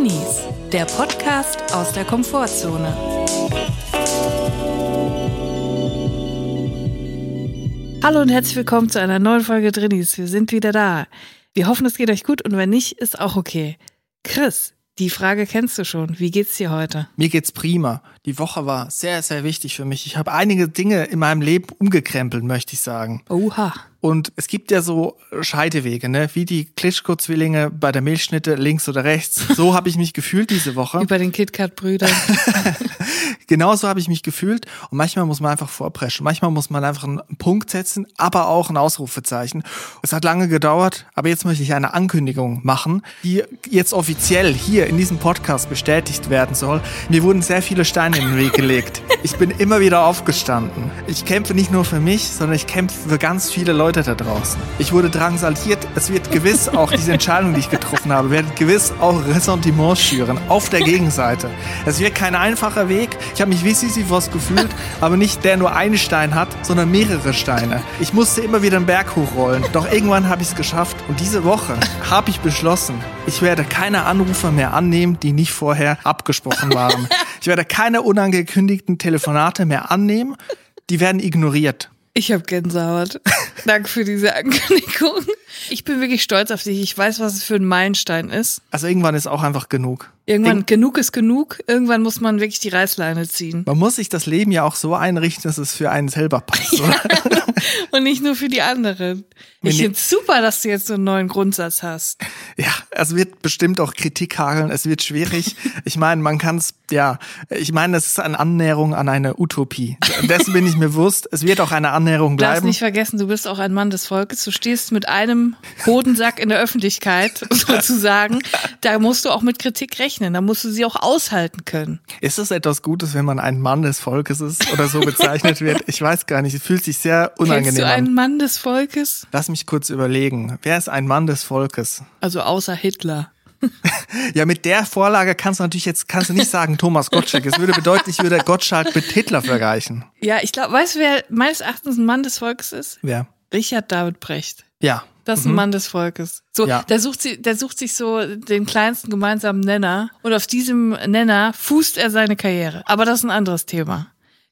Drinnies, der Podcast aus der Komfortzone. Hallo und herzlich willkommen zu einer neuen Folge Drinnies. Wir sind wieder da. Wir hoffen, es geht euch gut und wenn nicht, ist auch okay. Chris, die Frage kennst du schon. Wie geht's dir heute? Mir geht's prima. Die Woche war sehr, sehr wichtig für mich. Ich habe einige Dinge in meinem Leben umgekrempelt, möchte ich sagen. Oha. Und es gibt ja so Scheidewege, ne? Wie die Klitschko-Zwillinge bei der Milchschnitte links oder rechts. So habe ich mich gefühlt diese Woche. Wie bei den KitKat-Brüdern. Genauso habe ich mich gefühlt. Und manchmal muss man einfach vorpreschen. Manchmal muss man einfach einen Punkt setzen, aber auch ein Ausrufezeichen. Es hat lange gedauert, aber jetzt möchte ich eine Ankündigung machen, die jetzt offiziell hier in diesem Podcast bestätigt werden soll. Mir wurden sehr viele Steine in den Weg gelegt. Ich bin immer wieder aufgestanden. Ich kämpfe nicht nur für mich, sondern ich kämpfe für ganz viele Leute Leute da draußen. Ich wurde drangsaliert. Es wird gewiss auch diese Entscheidung, die ich getroffen habe, wird gewiss auch Ressentiments schüren auf der Gegenseite. Es wird kein einfacher Weg. Ich habe mich wie Sisyphos gefühlt, aber nicht der nur einen Stein hat, sondern mehrere Steine. Ich musste immer wieder einen Berg hochrollen. Doch irgendwann habe ich es geschafft. Und diese Woche habe ich beschlossen, ich werde keine Anrufe mehr annehmen, die nicht vorher abgesprochen waren. Ich werde keine unangekündigten Telefonate mehr annehmen. Die werden ignoriert. Ich habe Gänsehaut. Danke für diese Ankündigung. Ich bin wirklich stolz auf dich. Ich weiß, was es für ein Meilenstein ist. Also irgendwann ist auch einfach genug. Irgendwann, Ir genug ist genug. Irgendwann muss man wirklich die Reißleine ziehen. Man muss sich das Leben ja auch so einrichten, dass es für einen selber passt. Ja, und nicht nur für die anderen. Ich finde es super, dass du jetzt so einen neuen Grundsatz hast. Ja, es wird bestimmt auch Kritik hageln. Es wird schwierig. Ich meine, man kann es, ja, ich meine, es ist eine Annäherung an eine Utopie. Dessen bin ich mir bewusst. Es wird auch eine Annäherung bleiben. Darfst nicht vergessen, du bist auch ein Mann des Volkes. Du stehst mit einem Hodensack in der Öffentlichkeit sozusagen. Da musst du auch mit Kritik rechnen. Da musst du sie auch aushalten können. Ist es etwas Gutes, wenn man ein Mann des Volkes ist oder so bezeichnet wird? Ich weiß gar nicht. Es fühlt sich sehr unangenehm Kennst du an. einen Mann des Volkes? Lass mich kurz überlegen. Wer ist ein Mann des Volkes? Also außer Hitler. ja, mit der Vorlage kannst du natürlich jetzt kannst du nicht sagen Thomas Gottschalk. Es würde bedeuten, ich würde Gottschalk mit Hitler vergleichen. Ja, ich glaube, weißt du, wer meines Erachtens ein Mann des Volkes ist? Wer? Richard David Brecht. Ja. Das ist ein mhm. Mann des Volkes. So, ja. der sucht sich, der sucht sich so den kleinsten gemeinsamen Nenner und auf diesem Nenner fußt er seine Karriere. Aber das ist ein anderes Thema.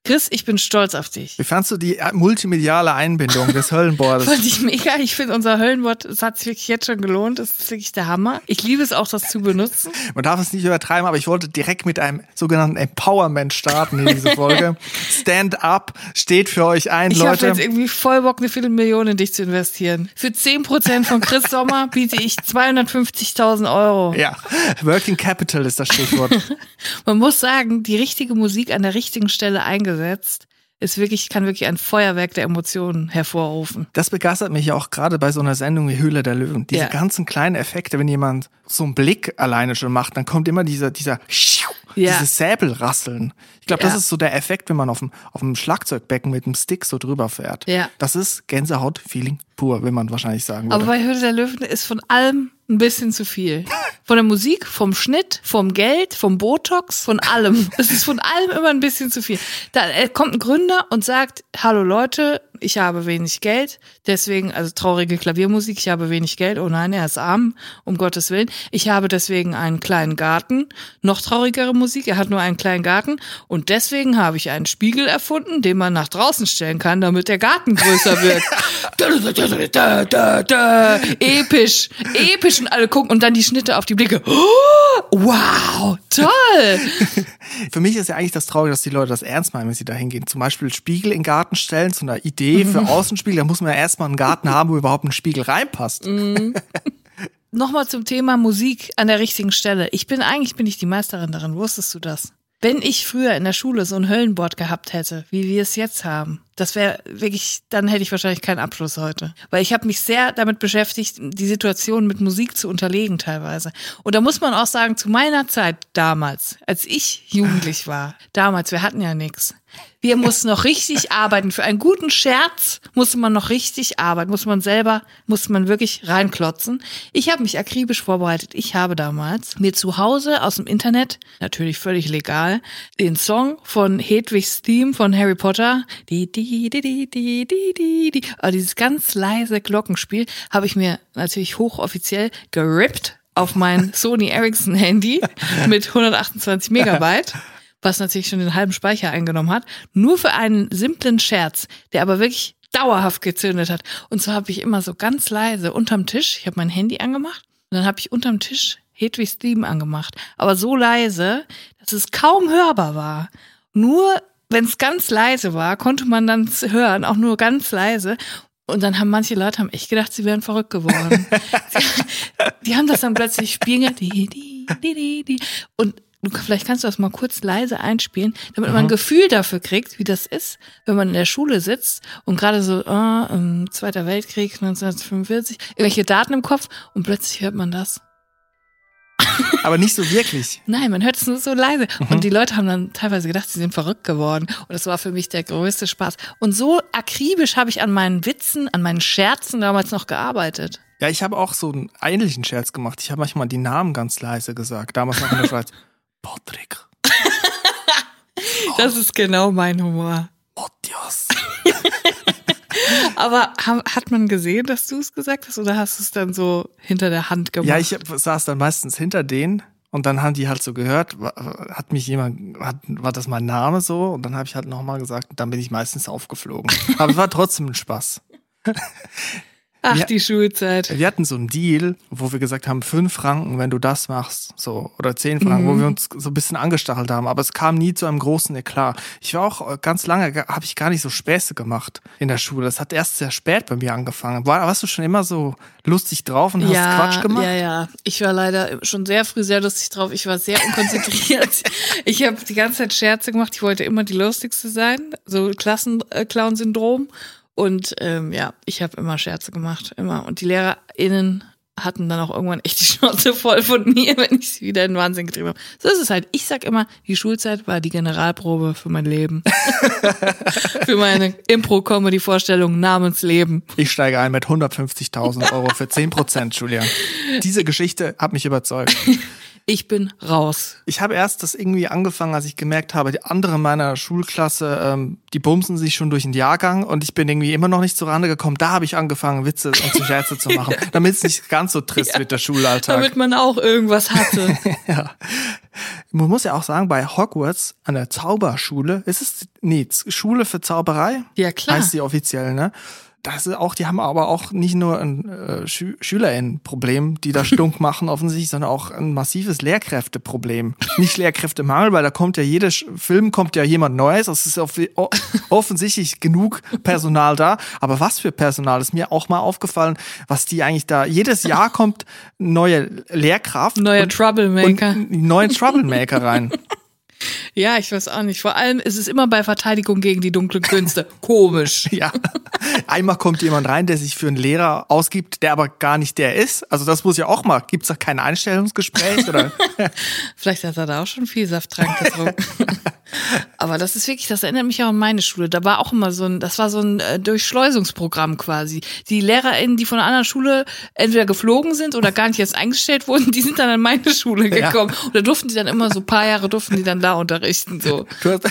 Chris, ich bin stolz auf dich. Wie fandst du die multimediale Einbindung des Höllenbordes? Fand ich mega. Ich finde unser Höllenbord, das hat sich wirklich jetzt schon gelohnt. Das ist wirklich der Hammer. Ich liebe es auch, das zu benutzen. Man darf es nicht übertreiben, aber ich wollte direkt mit einem sogenannten Empowerment starten in diese Folge. Stand up steht für euch ein, ich Leute. Ich habe jetzt irgendwie voll Bock, eine Viertelmillion in dich zu investieren. Für 10% von Chris Sommer biete ich 250.000 Euro. Ja, Working Capital ist das Stichwort. Man muss sagen, die richtige Musik an der richtigen Stelle eingesetzt eingesetzt, ist wirklich, kann wirklich ein Feuerwerk der Emotionen hervorrufen. Das begeistert mich ja auch gerade bei so einer Sendung wie Höhle der Löwen. Diese ja. ganzen kleinen Effekte, wenn jemand so einen Blick alleine schon macht, dann kommt immer dieser, dieser, ja. dieses Säbelrasseln. Ich glaube, ja. das ist so der Effekt, wenn man auf dem, auf dem Schlagzeugbecken mit dem Stick so drüber fährt. Ja. Das ist Gänsehaut-Feeling pur, will man wahrscheinlich sagen. Aber bei Höhle der Löwen ist von allem ein bisschen zu viel. Von der Musik, vom Schnitt, vom Geld, vom Botox, von allem. Es ist von allem immer ein bisschen zu viel. Da äh, kommt ein Gründer und sagt, hallo Leute, ich habe wenig Geld, deswegen, also traurige Klaviermusik, ich habe wenig Geld, oh nein, er ist arm, um Gottes Willen. Ich habe deswegen einen kleinen Garten, noch traurigere Musik, er hat nur einen kleinen Garten und deswegen habe ich einen Spiegel erfunden, den man nach draußen stellen kann, damit der Garten größer wird. da, da, da, episch, episch und alle gucken und dann die Schnitte auf die Blicke. Oh, wow, toll! Für mich ist ja eigentlich das Traurige, dass die Leute das ernst meinen, wenn sie da hingehen. Zum Beispiel Spiegel in den Garten stellen, zu einer Idee für Außenspiegel, da muss man ja erstmal einen Garten haben, wo überhaupt ein Spiegel reinpasst. Mhm. Nochmal zum Thema Musik an der richtigen Stelle. Ich bin eigentlich bin ich die Meisterin darin. Wusstest du das? Wenn ich früher in der Schule so ein Höllenbord gehabt hätte, wie wir es jetzt haben, das wäre wirklich, dann hätte ich wahrscheinlich keinen Abschluss heute. Weil ich habe mich sehr damit beschäftigt, die Situation mit Musik zu unterlegen teilweise. Und da muss man auch sagen, zu meiner Zeit damals, als ich jugendlich war, damals, wir hatten ja nichts. Wir mussten noch richtig arbeiten. Für einen guten Scherz musste man noch richtig arbeiten, muss man selber, muss man wirklich reinklotzen. Ich habe mich akribisch vorbereitet. Ich habe damals mir zu Hause aus dem Internet, natürlich völlig legal, den Song von Hedwigs Theme von Harry Potter, die, die, die, die, die, die, die, die. Aber dieses ganz leise Glockenspiel habe ich mir natürlich hochoffiziell gerippt auf mein Sony Ericsson Handy mit 128 Megabyte, was natürlich schon den halben Speicher eingenommen hat, nur für einen simplen Scherz, der aber wirklich dauerhaft gezündet hat. Und so habe ich immer so ganz leise unterm Tisch, ich habe mein Handy angemacht und dann habe ich unterm Tisch Hedwigs Theme angemacht, aber so leise, dass es kaum hörbar war. Nur wenn es ganz leise war, konnte man dann hören, auch nur ganz leise. Und dann haben manche Leute haben echt gedacht, sie wären verrückt geworden. die haben das dann plötzlich spielen die, die, die, die. Und vielleicht kannst du das mal kurz leise einspielen, damit mhm. man ein Gefühl dafür kriegt, wie das ist, wenn man in der Schule sitzt und gerade so, oh, Zweiter Weltkrieg 1945, irgendwelche Daten im Kopf und plötzlich hört man das. Aber nicht so wirklich. Nein, man hört es nur so leise. Mhm. Und die Leute haben dann teilweise gedacht, sie sind verrückt geworden. Und das war für mich der größte Spaß. Und so akribisch habe ich an meinen Witzen, an meinen Scherzen damals noch gearbeitet. Ja, ich habe auch so einen ähnlichen Scherz gemacht. Ich habe manchmal die Namen ganz leise gesagt. Damals noch in der Schweiz. Patrick. das ist genau mein Humor. Aber hat man gesehen, dass du es gesagt hast oder hast du es dann so hinter der Hand gemacht? Ja, ich saß dann meistens hinter denen und dann haben die halt so gehört, hat mich jemand, hat, war das mein Name so? Und dann habe ich halt nochmal gesagt, dann bin ich meistens aufgeflogen. Aber es war trotzdem ein Spaß. Ach, wir, die Schulzeit. Wir hatten so einen Deal, wo wir gesagt haben, fünf Franken, wenn du das machst, so, oder zehn Franken, mhm. wo wir uns so ein bisschen angestachelt haben, aber es kam nie zu einem großen Eklat. Ich war auch äh, ganz lange, habe ich gar nicht so Späße gemacht in der Schule. Das hat erst sehr spät bei mir angefangen. War, warst du schon immer so lustig drauf und hast ja, Quatsch gemacht? Ja, ja. Ich war leider schon sehr früh sehr lustig drauf. Ich war sehr unkonzentriert. ich habe die ganze Zeit Scherze gemacht. Ich wollte immer die lustigste sein. So Klassenclown-Syndrom. Und ähm, ja, ich habe immer Scherze gemacht, immer. Und die LehrerInnen hatten dann auch irgendwann echt die Schnauze voll von mir, wenn ich sie wieder in den Wahnsinn getrieben habe. So ist es halt. Ich sag immer, die Schulzeit war die Generalprobe für mein Leben. für meine Impro-Comedy-Vorstellung namens Leben. Ich steige ein mit 150.000 Euro für 10 Prozent, Julia. Diese Geschichte hat mich überzeugt ich bin raus. Ich habe erst das irgendwie angefangen, als ich gemerkt habe, die andere meiner Schulklasse, ähm, die bumsen sich schon durch den Jahrgang und ich bin irgendwie immer noch nicht zur Rande gekommen. Da habe ich angefangen, Witze und zu Scherze zu machen, damit es nicht ganz so trist ja, wird, der Schulalltag. Damit man auch irgendwas hatte. ja. Man muss ja auch sagen, bei Hogwarts an der Zauberschule, ist es, nee, Schule für Zauberei? Ja, klar. Heißt die offiziell, ne? Das ist auch, die haben aber auch nicht nur ein äh, Schü SchülerInnen-Problem, die da stunk machen offensichtlich, sondern auch ein massives Lehrkräfteproblem. Nicht Lehrkräftemangel, weil da kommt ja jeder Film kommt ja jemand Neues, es ist offensichtlich genug Personal da. Aber was für Personal ist mir auch mal aufgefallen, was die eigentlich da jedes Jahr kommt neue Lehrkraft, neue Troublemaker, neue Troublemaker rein. Ja, ich weiß auch nicht. Vor allem ist es immer bei Verteidigung gegen die dunklen Künste. Komisch. ja. Einmal kommt jemand rein, der sich für einen Lehrer ausgibt, der aber gar nicht der ist. Also das muss ja auch mal. Gibt es da kein Einstellungsgespräch? Oder? Vielleicht hat er da auch schon viel Safttrank getrunken. Aber das ist wirklich, das erinnert mich auch an meine Schule. Da war auch immer so ein, das war so ein äh, Durchschleusungsprogramm quasi. Die LehrerInnen, die von einer anderen Schule entweder geflogen sind oder gar nicht erst eingestellt wurden, die sind dann an meine Schule gekommen. Ja. Und da durften die dann immer so ein paar Jahre durften die dann da unterrichten. So. Du hast,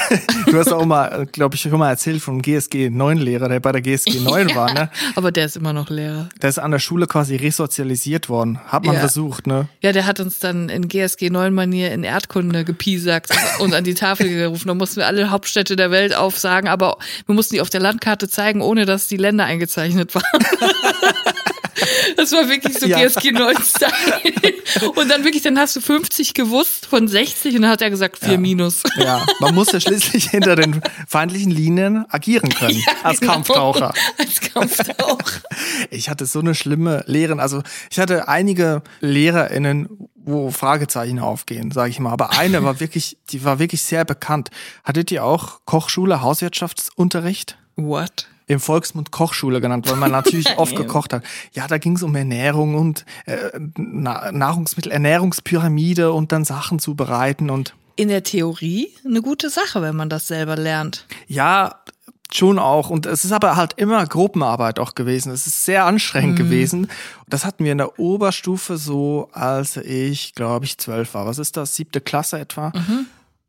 du hast auch mal, glaube ich, schon mal erzählt vom GSG 9 Lehrer, der bei der GSG 9 ja, war, ne? Aber der ist immer noch Lehrer. Der ist an der Schule quasi resozialisiert worden. Hat man ja. versucht, ne? Ja, der hat uns dann in GSG 9 Manier in Erdkunde gepiesackt und an die Tafel gerufen. Da mussten wir alle Hauptstädte der Welt aufsagen, aber wir mussten die auf der Landkarte zeigen, ohne dass die Länder eingezeichnet waren. Das war wirklich so ja. GSG 9 Style. Und dann wirklich, dann hast du 50 gewusst von 60 und dann hat er gesagt 4 ja. minus. Ja, man muss ja schließlich hinter den feindlichen Linien agieren können. Ja, als genau. Kampftaucher. Als Kampftaucher. Ich hatte so eine schlimme Lehrerin. Also ich hatte einige LehrerInnen, wo Fragezeichen aufgehen, sage ich mal. Aber eine war wirklich, die war wirklich sehr bekannt. Hattet ihr auch Kochschule, Hauswirtschaftsunterricht? What? im Volksmund Kochschule genannt, weil man natürlich oft gekocht hat. Ja, da ging es um Ernährung und äh, Nahrungsmittel, Ernährungspyramide und dann Sachen zubereiten und in der Theorie eine gute Sache, wenn man das selber lernt. Ja, schon auch. Und es ist aber halt immer Gruppenarbeit auch gewesen. Es ist sehr anstrengend mhm. gewesen. Das hatten wir in der Oberstufe so, als ich, glaube ich, zwölf war. Was ist das? Siebte Klasse etwa. Mhm.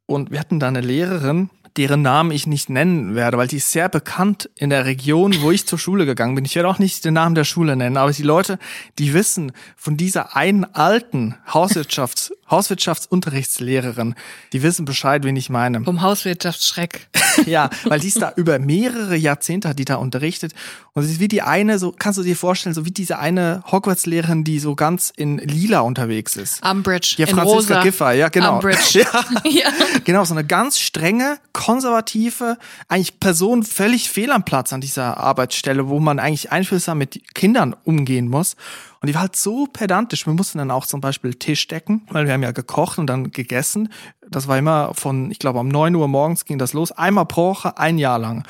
Und wir hatten da eine Lehrerin, deren Namen ich nicht nennen werde, weil die ist sehr bekannt in der Region, wo ich zur Schule gegangen bin. Ich werde auch nicht den Namen der Schule nennen, aber die Leute, die wissen von dieser einen alten Hauswirtschafts Hauswirtschaftsunterrichtslehrerin, die wissen Bescheid, wen ich meine. Vom Hauswirtschaftsschreck. ja, weil die ist da über mehrere Jahrzehnte hat die da unterrichtet und sie ist wie die eine, so kannst du dir vorstellen, so wie diese eine Hogwarts-Lehrerin, die so ganz in lila unterwegs ist. Umbridge. Ja, Franziska rosa. Giffey, ja, genau. Umbridge. Ja. Ja. Genau, so eine ganz strenge, konservative, eigentlich Person völlig fehl am Platz an dieser Arbeitsstelle, wo man eigentlich einfühlsam mit Kindern umgehen muss. Und die war halt so pedantisch. Wir mussten dann auch zum Beispiel Tisch decken, weil wir haben ja gekocht und dann gegessen. Das war immer von, ich glaube, um 9 Uhr morgens ging das los. Einmal pro Woche, ein Jahr lang.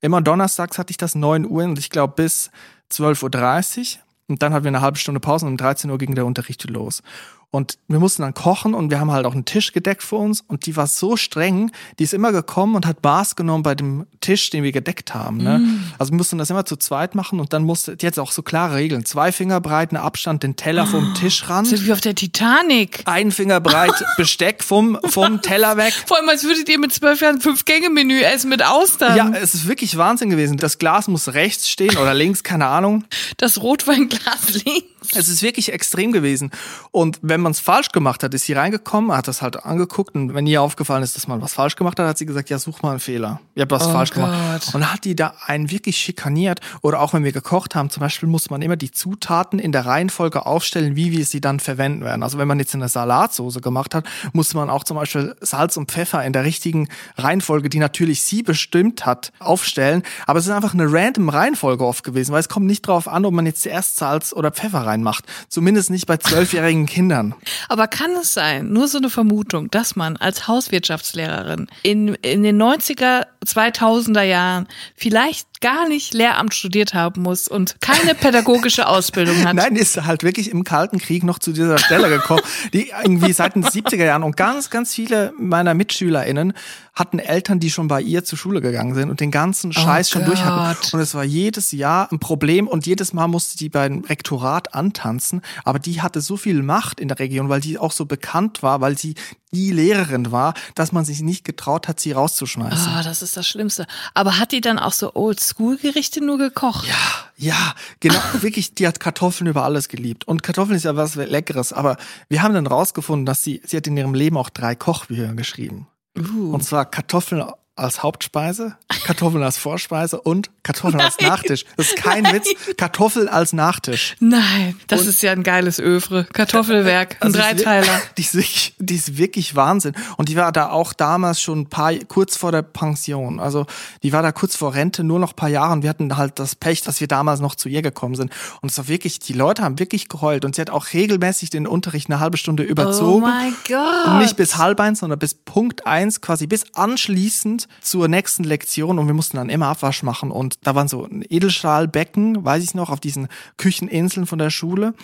Immer donnerstags hatte ich das 9 Uhr und ich glaube bis 12.30 Uhr. Und dann hatten wir eine halbe Stunde Pause und um 13 Uhr ging der Unterricht los. Und wir mussten dann kochen und wir haben halt auch einen Tisch gedeckt für uns und die war so streng, die ist immer gekommen und hat Maß genommen bei dem Tisch, den wir gedeckt haben. Ne? Also wir mussten das immer zu zweit machen und dann musste, die hat auch so klare Regeln. Zwei Finger breiten Abstand den Teller vom Tischrand, Sind wie auf der Titanic. ein Finger breit Besteck vom, vom Teller weg. Vor allem, als würdet ihr mit zwölf Jahren Fünf-Gänge-Menü essen mit Austern. Ja, es ist wirklich Wahnsinn gewesen. Das Glas muss rechts stehen oder links, keine Ahnung. Das Rotweinglas links. Es ist wirklich extrem gewesen. Und wenn man es falsch gemacht hat, ist sie reingekommen, hat das halt angeguckt und wenn ihr aufgefallen ist, dass man was falsch gemacht hat, hat sie gesagt, ja, such mal einen Fehler. Ihr habt was Oh falsch gemacht. Gott. Und dann hat die da einen wirklich schikaniert. Oder auch wenn wir gekocht haben, zum Beispiel muss man immer die Zutaten in der Reihenfolge aufstellen, wie wir sie dann verwenden werden. Also wenn man jetzt eine Salatsoße gemacht hat, muss man auch zum Beispiel Salz und Pfeffer in der richtigen Reihenfolge, die natürlich sie bestimmt hat, aufstellen. Aber es ist einfach eine random Reihenfolge oft gewesen, weil es kommt nicht drauf an, ob man jetzt zuerst Salz oder Pfeffer reinmacht. Zumindest nicht bei zwölfjährigen Kindern. Aber kann es sein, nur so eine Vermutung, dass man als Hauswirtschaftslehrerin in, in den 90er, 2000er Jahren vielleicht gar nicht Lehramt studiert haben muss und keine pädagogische Ausbildung hat? Nein, ist halt wirklich im Kalten Krieg noch zu dieser Stelle gekommen, die irgendwie seit den 70er Jahren und ganz, ganz viele meiner MitschülerInnen hatten Eltern, die schon bei ihr zur Schule gegangen sind und den ganzen Scheiß schon durch hatten. Gott. Und es war jedes Jahr ein Problem und jedes Mal musste die beim Rektorat antanzen. Aber die hatte so viel Macht in der Region, weil die auch so bekannt war, weil sie die Lehrerin war, dass man sich nicht getraut hat, sie rauszuschmeißen. Ah, das ist das Schlimmste. Aber hat die dann auch so Oldschool-Gerichte nur gekocht? Ja, ja, genau, wirklich, die hat Kartoffeln über alles geliebt. Und Kartoffeln ist ja was Leckeres, aber wir haben dann rausgefunden, dass sie, sie hat in ihrem Leben auch drei Kochbücher geschrieben. Uh. Und zwar Kartoffeln als Hauptspeise, Kartoffeln als Vorspeise und Kartoffeln als Nein. Nachtisch. Das ist kein Witz. Kartoffeln als Nachtisch. Nein, das ist ja ein geiles Övre. Kartoffelwerk, ein Also Dreiteiler. Die ist, wirklich, die ist wirklich Wahnsinn. Und die war da auch damals schon ein paar, kurz vor der Pension. Also die war da kurz vor Rente, nur noch ein paar Jahre. Und wir hatten halt das Pech, dass wir damals noch zu ihr gekommen sind. Und es war wirklich, die Leute haben wirklich geheult. Und sie hat auch regelmäßig den Unterricht eine halbe Stunde Oh überzogen. mein Gott. Und nicht bis halb eins, sondern bis Punkt eins, quasi bis anschließend zur nächsten Lektion. Und wir mussten dann immer Abwasch machen. Und da waren so Edelstahlbecken, weiß ich noch, auf diesen Kücheninseln von der Schule.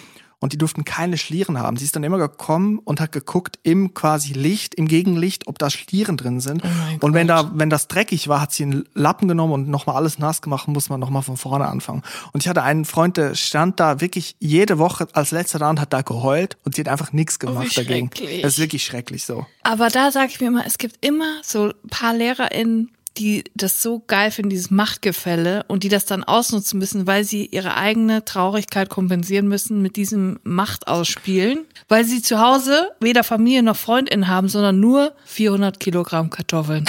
Und die durften keine Schlieren haben. Sie ist dann immer gekommen und hat geguckt im quasi Licht, im Gegenlicht, ob da Schlieren drin sind. Oh und wenn Gott. da, wenn das dreckig war, hat sie einen Lappen genommen und nochmal alles nass gemacht, muss man nochmal von vorne anfangen. Und ich hatte einen Freund, der stand da wirklich jede Woche als letzter da und hat da geheult und sie hat einfach nichts gemacht wie dagegen. Das ist wirklich schrecklich so. Aber da sage ich mir immer, es gibt immer so ein paar LehrerInnen, die das so geil finden, dieses Machtgefälle und die das dann ausnutzen müssen, weil sie ihre eigene Traurigkeit kompensieren müssen mit diesem Machtausspielen, weil sie zu Hause weder Familie noch Freundin haben, sondern nur 400 Kilogramm Kartoffeln.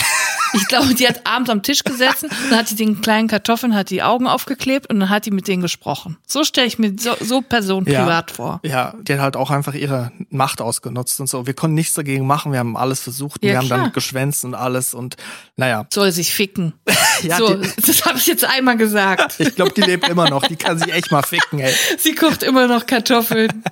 Ich glaube, die hat abends am Tisch gesessen, dann hat sie den kleinen Kartoffeln, hat die Augen aufgeklebt und dann hat die mit denen gesprochen. So stelle ich mir so, so Person privat vor. Ja, die hat halt auch einfach ihre Macht ausgenutzt und so. Wir konnten nichts dagegen machen, wir haben alles versucht, Ja, wir haben klar. dann geschwänzt und alles und naja. Soll sich ficken. Ja, so, die- das habe ich jetzt einmal gesagt. Ich glaube, die lebt immer noch, die kann sich echt mal ficken, ey. Sie kocht immer noch Kartoffeln.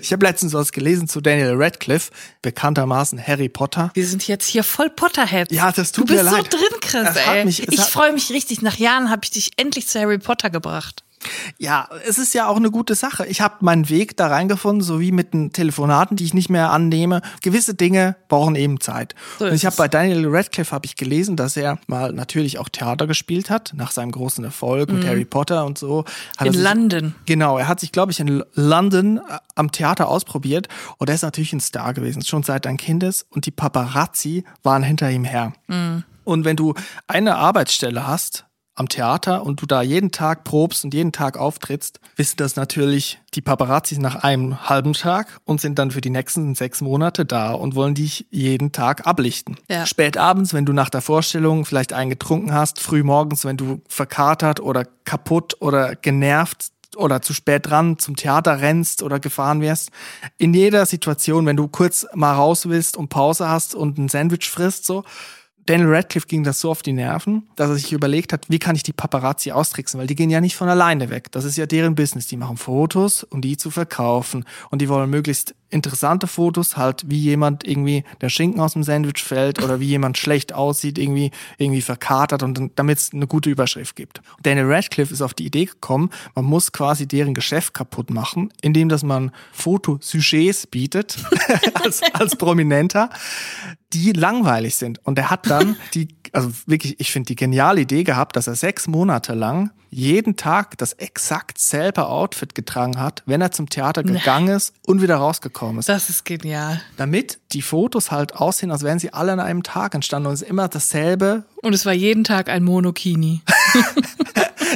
Ich habe letztens was gelesen zu Daniel Radcliffe, bekanntermaßen Harry Potter. Wir sind jetzt hier voll Potterheads. Ja, das tut bist so leid. drin, Chris, ey. mich- ich freue mich richtig. Nach Jahren habe ich dich endlich zu Harry Potter gebracht. Ja, es ist ja auch eine gute Sache. Ich habe meinen Weg da reingefunden, so wie mit den Telefonaten, die ich nicht mehr annehme. Gewisse Dinge brauchen eben Zeit. So und ich habe bei Daniel Radcliffe habe ich gelesen, dass er mal natürlich auch Theater gespielt hat nach seinem großen Erfolg mit Harry Potter und so. Hat Mhm. In sich- London. Genau, er hat sich, glaube ich, in London äh, am Theater ausprobiert und er ist natürlich ein Star gewesen, schon seit ein Kindes und die Paparazzi waren hinter ihm her. Und wenn du eine Arbeitsstelle hast, am Theater und du da jeden Tag probst und jeden Tag auftrittst, wissen das natürlich die Paparazzis nach einem halben Tag und sind dann für die nächsten sechs Monate da und wollen dich jeden Tag ablichten. Ja. Spät abends, wenn du nach der Vorstellung vielleicht einen getrunken hast, früh morgens, wenn du verkatert oder kaputt oder genervt oder zu spät dran zum Theater rennst oder gefahren wirst. In jeder Situation, wenn du kurz mal raus willst und Pause hast und ein Sandwich frisst, so, Daniel Radcliffe ging das so auf die Nerven, dass er sich überlegt hat, wie kann ich die Paparazzi austricksen, weil die gehen ja nicht von alleine weg. Das ist ja deren Business. Die machen Fotos, um die zu verkaufen. Und die wollen möglichst interessante Fotos, halt wie jemand irgendwie der Schinken aus dem Sandwich fällt oder wie jemand schlecht aussieht, irgendwie, irgendwie verkatert und damit es eine gute Überschrift gibt. Daniel Radcliffe ist auf die Idee gekommen, man muss quasi deren Geschäft kaputt machen, indem dass man Fotosujets bietet, als, als Prominenter, die langweilig sind. Und er hat dann die, also wirklich, ich finde die geniale Idee gehabt, dass er sechs Monate lang jeden Tag das exakt selbe Outfit getragen hat, wenn er zum Theater gegangen ist und wieder rausgekommen ist. Das ist genial. Damit die Fotos halt aussehen, als wären sie alle an einem Tag entstanden und es ist immer dasselbe. Und es war jeden Tag ein Monokini.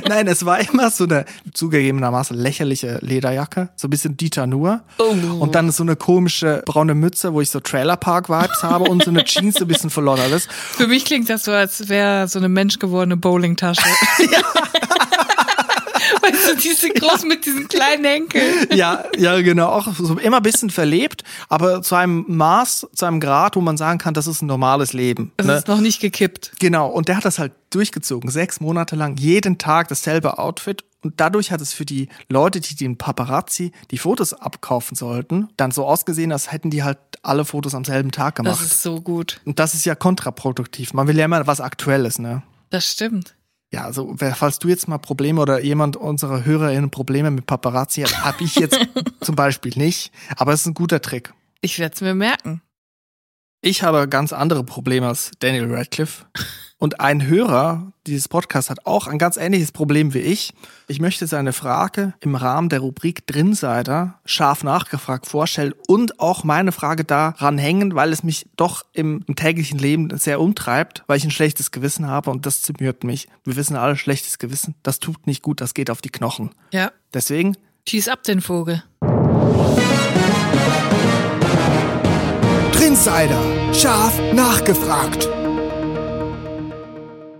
Nein, es war immer so eine zugegebenermaßen lächerliche Lederjacke, so ein bisschen Dieter Nuhr. Oh. Und dann so eine komische braune Mütze, wo ich so Trailerpark-Vibes habe und so eine Jeans, so ein bisschen verloddert ist. Für mich klingt das so, als wäre so eine menschgewordene Bowlingtasche. Weißt du, diese groß mit diesen kleinen Henkeln. Ja, ja, genau. Auch so immer ein bisschen verlebt, aber zu einem Maß, zu einem Grad, wo man sagen kann, das ist ein normales Leben. Das ne? ist noch nicht gekippt. Genau. Und der hat das halt durchgezogen. Sechs Monate lang, jeden Tag dasselbe Outfit. Und dadurch hat es für die Leute, die den Paparazzi die Fotos abkaufen sollten, dann so ausgesehen, als hätten die halt alle Fotos am selben Tag gemacht. Das ist so gut. Und das ist ja kontraproduktiv. Man will ja immer was Aktuelles, ne? Das stimmt. Ja, also wer- falls du jetzt mal Probleme oder jemand unserer HörerInnen Probleme mit Paparazzi hat, habe ich jetzt zum Beispiel nicht. Aber es ist ein guter Trick. Ich werde es mir merken. Ich habe ganz andere Probleme als Daniel Radcliffe. Und ein Hörer dieses Podcasts hat auch ein ganz ähnliches Problem wie ich. Ich möchte seine Frage im Rahmen der Rubrik Drinsider scharf nachgefragt vorstellen und auch meine Frage daran hängen, weil es mich doch im, im täglichen Leben sehr umtreibt, weil ich ein schlechtes Gewissen habe und das zermürbt mich. Wir wissen alle, schlechtes Gewissen, das tut nicht gut, das geht auf die Knochen. Ja. Deswegen Schieß ab den Vogel. Trinsider. Scharf nachgefragt.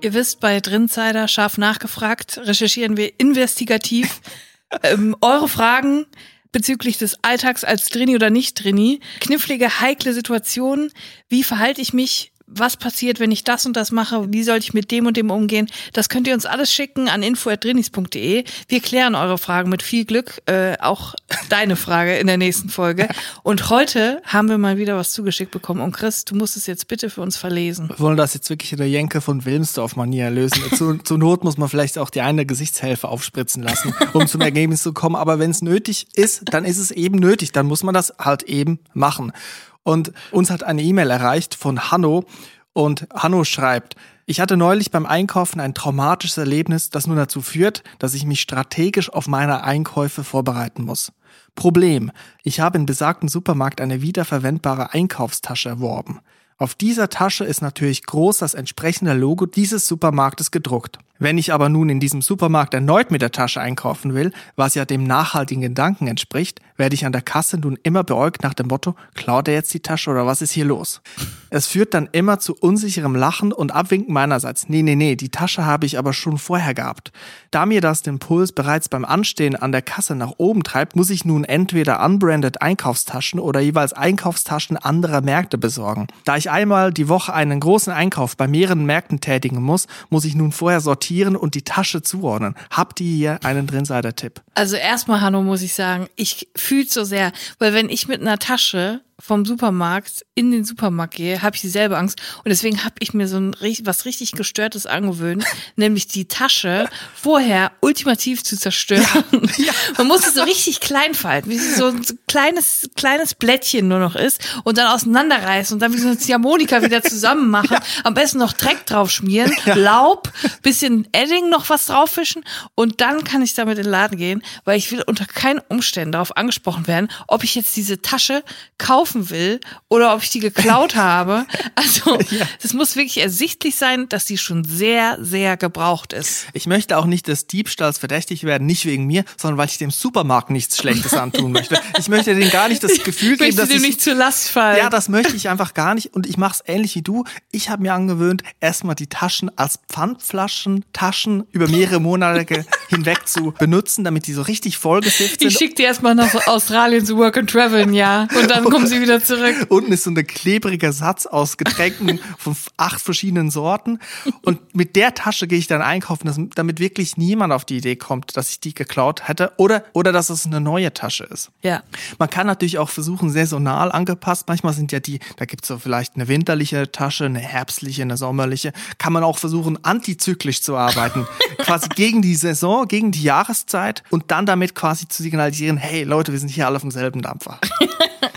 Ihr wisst, bei Drinsider scharf nachgefragt, recherchieren wir investigativ ähm, eure Fragen bezüglich des Alltags als Drini oder nicht Drini. Knifflige, heikle Situationen. Wie verhalte ich mich? Was passiert, wenn ich das und das mache? Wie soll ich mit dem und dem umgehen? Das könnt ihr uns alles schicken an info.drinis.de. Wir klären eure Fragen mit viel Glück. Äh, auch deine Frage in der nächsten Folge. Und heute haben wir mal wieder was zugeschickt bekommen. Und Chris, du musst es jetzt bitte für uns verlesen. Wir wollen das jetzt wirklich in der Jenke von Wilmsdorf-Manier lösen. Zu, zur Not muss man vielleicht auch die eine Gesichtshälfte aufspritzen lassen, um zum Ergebnis zu kommen. Aber wenn es nötig ist, dann ist es eben nötig. Dann muss man das halt eben machen. Und uns hat eine E-Mail erreicht von Hanno. Und Hanno schreibt, ich hatte neulich beim Einkaufen ein traumatisches Erlebnis, das nun dazu führt, dass ich mich strategisch auf meine Einkäufe vorbereiten muss. Problem. Ich habe in besagten Supermarkt eine wiederverwendbare Einkaufstasche erworben. Auf dieser Tasche ist natürlich groß das entsprechende Logo dieses Supermarktes gedruckt. Wenn ich aber nun in diesem Supermarkt erneut mit der Tasche einkaufen will, was ja dem nachhaltigen Gedanken entspricht, werde ich an der Kasse nun immer beäugt nach dem Motto, klaut er jetzt die Tasche oder was ist hier los? Es führt dann immer zu unsicherem Lachen und Abwinken meinerseits. Nee, nee, nee, die Tasche habe ich aber schon vorher gehabt. Da mir das den Puls bereits beim Anstehen an der Kasse nach oben treibt, muss ich nun entweder unbranded Einkaufstaschen oder jeweils Einkaufstaschen anderer Märkte besorgen. Da ich einmal die Woche einen großen Einkauf bei mehreren Märkten tätigen muss, muss ich nun vorher sortieren und die Tasche zuordnen. Habt ihr hier einen Drinsider-Tipp? Also erstmal, Hanno, muss ich sagen, ich fühl's so sehr, weil wenn ich mit einer Tasche vom Supermarkt in den Supermarkt gehe, habe ich dieselbe Angst. Und deswegen habe ich mir so ein was richtig gestörtes angewöhnt, nämlich die Tasche vorher ultimativ zu zerstören. Man muss es so richtig klein falten, wie so ein kleines kleines Blättchen nur noch ist und dann auseinanderreißen und dann wie so eine Ziehharmonika wieder zusammen machen, am besten noch Dreck drauf schmieren, Laub, bisschen Edding noch was drauffischen und dann kann ich damit in den Laden gehen, weil ich will unter keinen Umständen darauf angesprochen werden, ob ich jetzt diese Tasche kaufe kaufen will oder ob ich die geklaut habe. Also, es muss wirklich ersichtlich sein, dass die schon sehr, sehr gebraucht ist. Ich möchte auch nicht des Diebstahls verdächtig werden, nicht wegen mir, sondern weil ich dem Supermarkt nichts Schlechtes antun möchte. Ich möchte denen gar nicht das Gefühl Ich geben, möchte dass ich nicht zur Last fallen. Ja, das möchte ich einfach gar nicht. Und ich mache es ähnlich wie du. Ich habe mir angewöhnt, erstmal die Taschen als Pfandflaschen, Taschen über mehrere Monate hinweg zu benutzen, damit die so richtig vollgesifft ich sind. schicke die erstmal nach Australien zu Work and Travel ein Jahr und dann kommen sie wieder zurück. Unten ist so ein klebriger Satz aus Getränken von acht verschiedenen Sorten. Und mit der Tasche gehe ich dann einkaufen, dass- damit wirklich niemand auf die Idee kommt, dass ich die geklaut hätte oder, oder dass es eine neue Tasche ist. Ja. Man kann natürlich auch versuchen, saisonal angepasst. Manchmal sind ja die, da gibt's so vielleicht eine winterliche Tasche, eine herbstliche, eine sommerliche. Kann man auch versuchen, antizyklisch zu arbeiten. quasi gegen die Saison, gegen die Jahreszeit und dann damit quasi zu signalisieren, hey Leute, wir sind hier alle auf demselben Dampfer.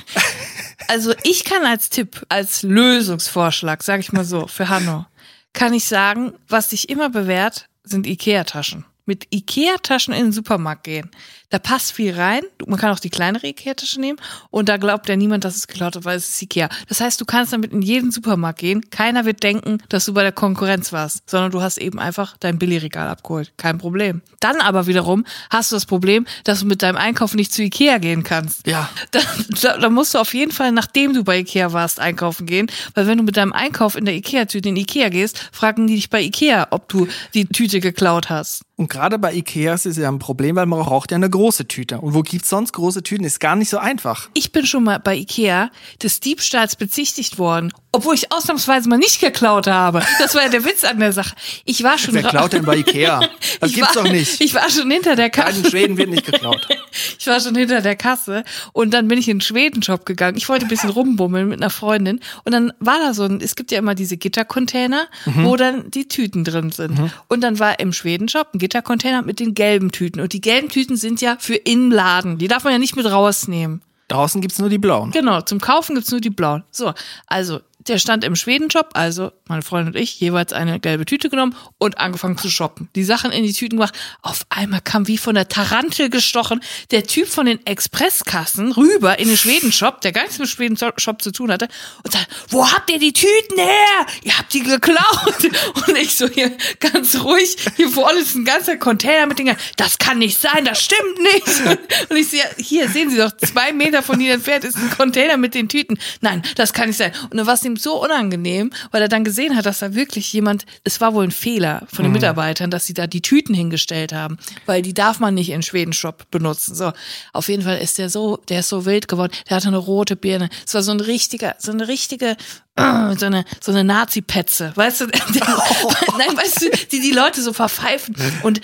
Also ich kann als Tipp, als Lösungsvorschlag, sage ich mal so, für Hanno, kann ich sagen, was sich immer bewährt, sind Ikea-Taschen. Mit Ikea-Taschen in den Supermarkt gehen. Da passt viel rein. Man kann auch die kleinere Ikea-Tasche nehmen und da glaubt ja niemand, dass es geklaut ist, weil es ist Ikea. Das heißt, du kannst damit in jeden Supermarkt gehen. Keiner wird denken, dass du bei der Konkurrenz warst, sondern du hast eben einfach dein Billigregal abgeholt. Kein Problem. Dann aber wiederum hast du das Problem, dass du mit deinem Einkauf nicht zu Ikea gehen kannst. Ja. Da, da, da musst du auf jeden Fall, nachdem du bei Ikea warst, einkaufen gehen. Weil wenn du mit deinem Einkauf in der Ikea-Tüte in Ikea gehst, fragen die dich bei Ikea, ob du die Tüte geklaut hast. Und gerade bei Ikea ist es ja ein Problem, weil man braucht ja eine große Tüte. Und wo gibt's sonst große Tüten? Ist gar nicht so einfach. Ich bin schon mal bei Ikea des Diebstahls bezichtigt worden, obwohl ich ausnahmsweise mal nicht geklaut habe. Das war ja der Witz an der Sache. Ich war schon Wer klaut denn bei Ikea? Das ich gibt's war, doch nicht. Ich war schon hinter der Gerade in Kasse. Schweden wird nicht geklaut. Ich war schon hinter der Kasse und dann bin ich in den Schwedenshop gegangen. Ich wollte ein bisschen rumbummeln mit einer Freundin und dann war da so ein, es gibt ja immer diese Gittercontainer, wo dann die Tüten drin sind. Und dann war im Schwedenshop ein Gittercontainer mit den gelben Tüten und die gelben Tüten sind ja für im Laden. Die darf man ja nicht mit rausnehmen. Draußen gibt's nur die blauen. Genau, zum Kaufen gibt's nur die blauen. So, also der stand im Schwedenshop, also meine Freundin und ich, jeweils eine gelbe Tüte genommen und angefangen zu shoppen. Die Sachen in die Tüten gemacht. Auf einmal kam wie von der Tarantel gestochen der Typ von den Expresskassen rüber in den Schwedenshop, der gar nichts mit Schwedenshop zu tun hatte, und sagt, wo habt ihr die Tüten her? Ihr habt die geklaut. Und ich so hier ganz ruhig, hier vorne ist ein ganzer Container mit Dingen. Das kann nicht sein, das stimmt nicht. Und ich sehe, hier sehen Sie doch, zwei Meter von Ihnen entfernt ist ein Container mit den Tüten. Nein, das kann nicht sein. Und dann war es ihm so unangenehm, weil er dann gesehen hat, dass da wirklich jemand, es war wohl ein Fehler von den Mitarbeitern, dass sie da die Tüten hingestellt haben, weil die darf man nicht in Schwedenshop benutzen. So, auf jeden Fall ist der so, der ist so wild geworden. Der hatte eine rote Birne. Es war so ein richtiger, so eine richtige so eine so eine Nazi-Petze, weißt du? Nein, weißt du, die die Leute so verpfeifen und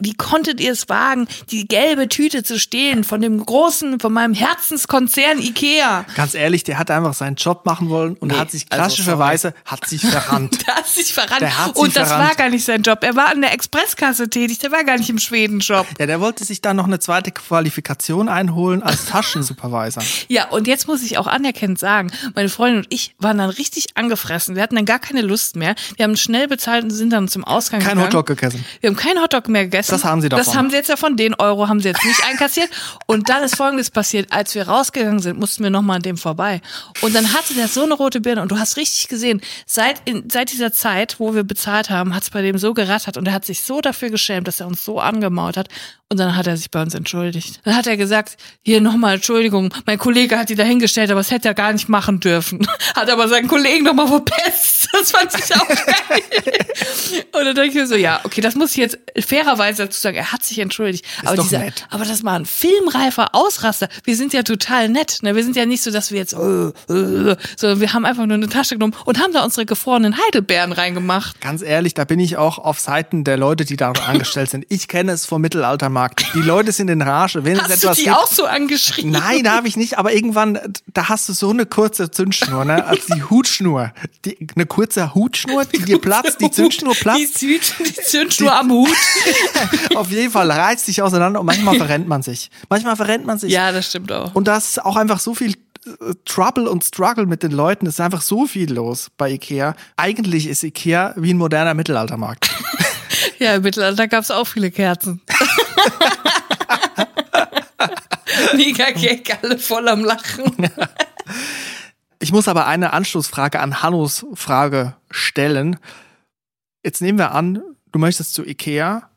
wie konntet ihr es wagen, die gelbe Tüte zu stehlen von dem großen, von meinem Herzenskonzern Ikea? Ganz ehrlich, der hat einfach seinen Job machen wollen und Nee, hat sich also klassischerweise hat sich verrannt. Der hat sich verrannt. Der hat sich und das verrannt. war gar nicht sein Job. Er war an der Expresskasse tätig, der war gar nicht im Schwedenshop. Ja, der wollte sich dann noch eine zweite Qualifikation einholen als Taschensupervisor. Ja, und jetzt muss ich auch anerkennend sagen, meine Freundin und ich waren dann richtig angefressen. Wir hatten dann gar keine Lust mehr. Wir haben schnell bezahlt und sind dann zum Ausgang Kein gegangen. Hotdog gegessen. Wir haben keinen Hotdog mehr gegessen. Das haben sie davon. Das haben sie jetzt davon. Den Euro haben sie jetzt nicht einkassiert. Und dann ist Folgendes passiert. Als wir rausgegangen sind, mussten wir nochmal an dem vorbei. Und dann hatte der so eine rote Birne. Und du hast richtig gesehen, seit, in, seit dieser Zeit, wo wir bezahlt haben, hat es bei dem so gerattert. Und er hat sich so dafür geschämt, dass er uns so angemaut hat. Und dann hat er sich bei uns entschuldigt. Dann hat er gesagt, hier nochmal Entschuldigung, mein Kollege hat die da hingestellt, aber das hätte er gar nicht machen dürfen. Hat aber seinen Kollegen nochmal verpetzt. Das fand ich auch geil. Und dann denke ich mir so, ja, okay, das muss ich jetzt fairerweise dazu sagen. Er hat sich entschuldigt. aber, doch dieser, nett. aber das war ein filmreifer Ausraster. Wir sind ja total nett. Ne? Wir sind ja nicht so, dass wir jetzt, äh, äh, sondern wir haben einfach nur eine Tasche genommen und haben da unsere gefrorenen Heidelbeeren reingemacht. Ganz ehrlich, da bin ich auch auf Seiten der Leute, die da angestellt sind. Ich kenne es vom Mittelaltermarkt. Die Leute sind in Rage. Wenn es Hast du etwas die gibt, auch so angeschrieben? Nein, da habe ich nicht, aber irgendwann, da hast du so eine kurze Zündschnur, ne? Also die Hutschnur. Die, eine kurze Hutschnur, die dir platzt, die Zündschnur Die, platzt. Zünd, die Zündschnur am Hut. Auf jeden Fall reißt sich auseinander und manchmal verrennt man sich. Manchmal verrennt man sich. Ja, das stimmt auch. Und da ist auch einfach so viel äh, Trouble und Struggle mit den Leuten. Es ist einfach so viel los bei Ikea. Eigentlich ist Ikea wie ein moderner Mittelaltermarkt. Ja, im Mittelalter gab es auch viele Kerzen. Mega Gag, alle voll am Lachen. Ich muss aber eine Anschlussfrage an Hannos Frage stellen. Jetzt nehmen wir an, du möchtest zu Ikea